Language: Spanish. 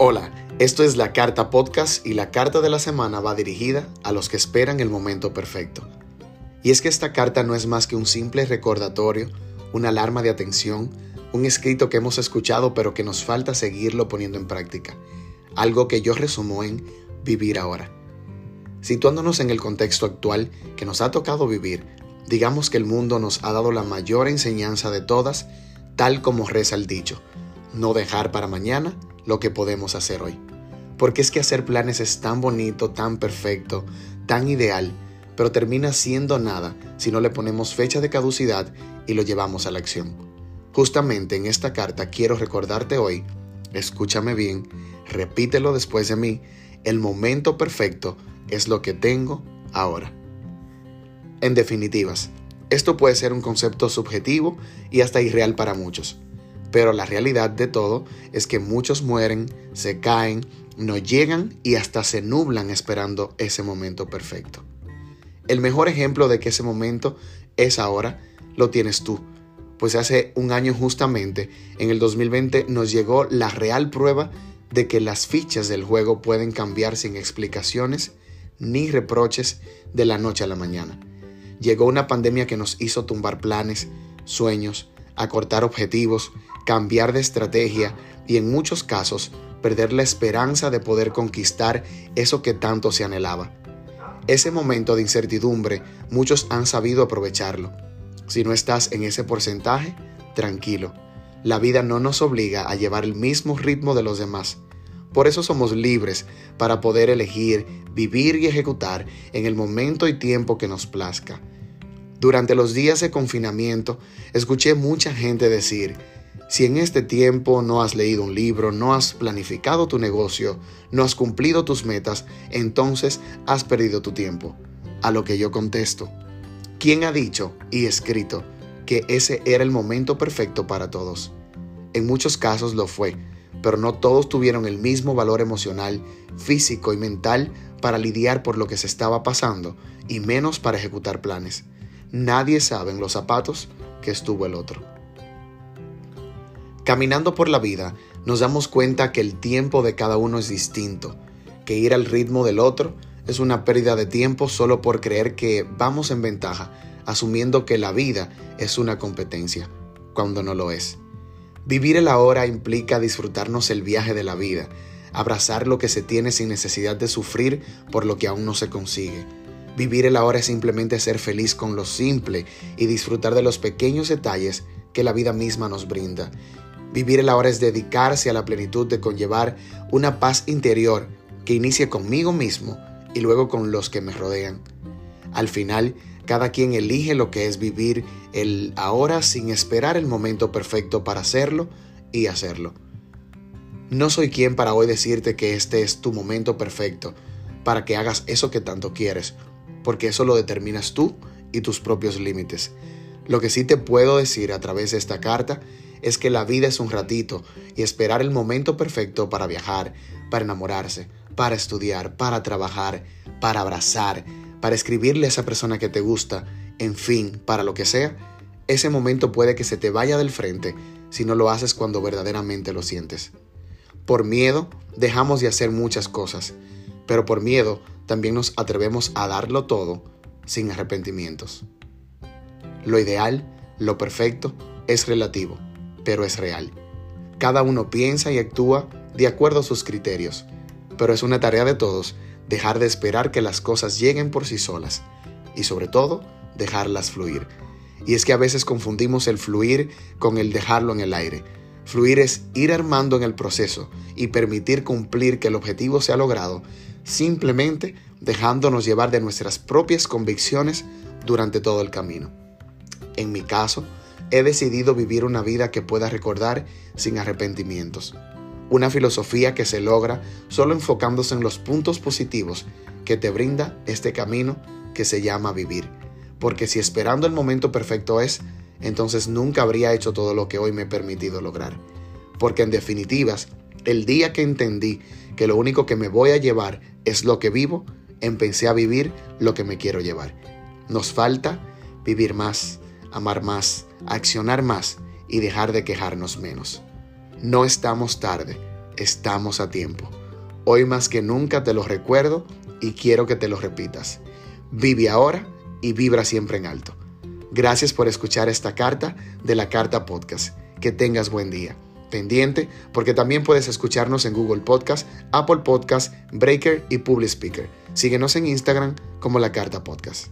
Hola, esto es la Carta Podcast y la carta de la semana va dirigida a los que esperan el momento perfecto. Y es que esta carta no es más que un simple recordatorio, una alarma de atención, un escrito que hemos escuchado pero que nos falta seguirlo poniendo en práctica. Algo que yo resumo en vivir ahora. Situándonos en el contexto actual que nos ha tocado vivir, digamos que el mundo nos ha dado la mayor enseñanza de todas, tal como reza el dicho, no dejar para mañana lo que podemos hacer hoy. Porque es que hacer planes es tan bonito, tan perfecto, tan ideal, pero termina siendo nada si no le ponemos fecha de caducidad y lo llevamos a la acción. Justamente en esta carta quiero recordarte hoy, escúchame bien, repítelo después de mí, el momento perfecto es lo que tengo ahora. En definitivas, esto puede ser un concepto subjetivo y hasta irreal para muchos pero la realidad de todo es que muchos mueren, se caen, no llegan y hasta se nublan esperando ese momento perfecto. El mejor ejemplo de que ese momento es ahora lo tienes tú, pues hace un año justamente, en el 2020, nos llegó la real prueba de que las fichas del juego pueden cambiar sin explicaciones ni reproches de la noche a la mañana. Llegó una pandemia que nos hizo tumbar planes, sueños, acortar objetivos, cambiar de estrategia y en muchos casos perder la esperanza de poder conquistar eso que tanto se anhelaba. Ese momento de incertidumbre muchos han sabido aprovecharlo. Si no estás en ese porcentaje, tranquilo. La vida no nos obliga a llevar el mismo ritmo de los demás. Por eso somos libres para poder elegir, vivir y ejecutar en el momento y tiempo que nos plazca. Durante los días de confinamiento, escuché mucha gente decir, si en este tiempo no has leído un libro, no has planificado tu negocio, no has cumplido tus metas, entonces has perdido tu tiempo. A lo que yo contesto, ¿quién ha dicho y escrito que ese era el momento perfecto para todos? En muchos casos lo fue, pero no todos tuvieron el mismo valor emocional, físico y mental para lidiar por lo que se estaba pasando y menos para ejecutar planes. Nadie sabe en los zapatos que estuvo el otro. Caminando por la vida, nos damos cuenta que el tiempo de cada uno es distinto, que ir al ritmo del otro es una pérdida de tiempo solo por creer que vamos en ventaja, asumiendo que la vida es una competencia, cuando no lo es. Vivir el ahora implica disfrutarnos el viaje de la vida, abrazar lo que se tiene sin necesidad de sufrir por lo que aún no se consigue Vivir el ahora es simplemente ser feliz con lo simple y disfrutar de los pequeños detalles que la vida misma nos brinda. Vivir el ahora es dedicarse a la plenitud de conllevar una paz interior que inicie conmigo mismo y luego con los que me rodean. Al final, cada quien elige lo que es vivir el ahora sin esperar el momento perfecto para hacerlo y hacerlo. No soy quien para hoy decirte que este es tu momento perfecto, para que hagas eso que tanto quieres porque eso lo determinas tú y tus propios límites. Lo que sí te puedo decir a través de esta carta es que la vida es un ratito y esperar el momento perfecto para viajar, para enamorarse, para estudiar, para trabajar, para abrazar, para escribirle a esa persona que te gusta, en fin, para lo que sea, ese momento puede que se te vaya del frente si no lo haces cuando verdaderamente lo sientes. Por miedo dejamos de hacer muchas cosas, pero por miedo también nos atrevemos a darlo todo sin arrepentimientos. Lo ideal, lo perfecto, es relativo, pero es real. Cada uno piensa y actúa de acuerdo a sus criterios, pero es una tarea de todos dejar de esperar que las cosas lleguen por sí solas y sobre todo dejarlas fluir. Y es que a veces confundimos el fluir con el dejarlo en el aire. Fluir es ir armando en el proceso y permitir cumplir que el objetivo sea logrado simplemente dejándonos llevar de nuestras propias convicciones durante todo el camino. En mi caso, he decidido vivir una vida que pueda recordar sin arrepentimientos. Una filosofía que se logra solo enfocándose en los puntos positivos que te brinda este camino que se llama vivir. Porque si esperando el momento perfecto es, entonces nunca habría hecho todo lo que hoy me he permitido lograr. Porque en definitivas, el día que entendí que lo único que me voy a llevar es lo que vivo, empecé a vivir lo que me quiero llevar. Nos falta vivir más, amar más, accionar más y dejar de quejarnos menos. No estamos tarde, estamos a tiempo. Hoy más que nunca te lo recuerdo y quiero que te lo repitas. Vive ahora y vibra siempre en alto. Gracias por escuchar esta carta de la Carta Podcast. Que tengas buen día. Pendiente porque también puedes escucharnos en Google Podcast, Apple Podcast, Breaker y Public Speaker. Síguenos en Instagram como la Carta Podcast.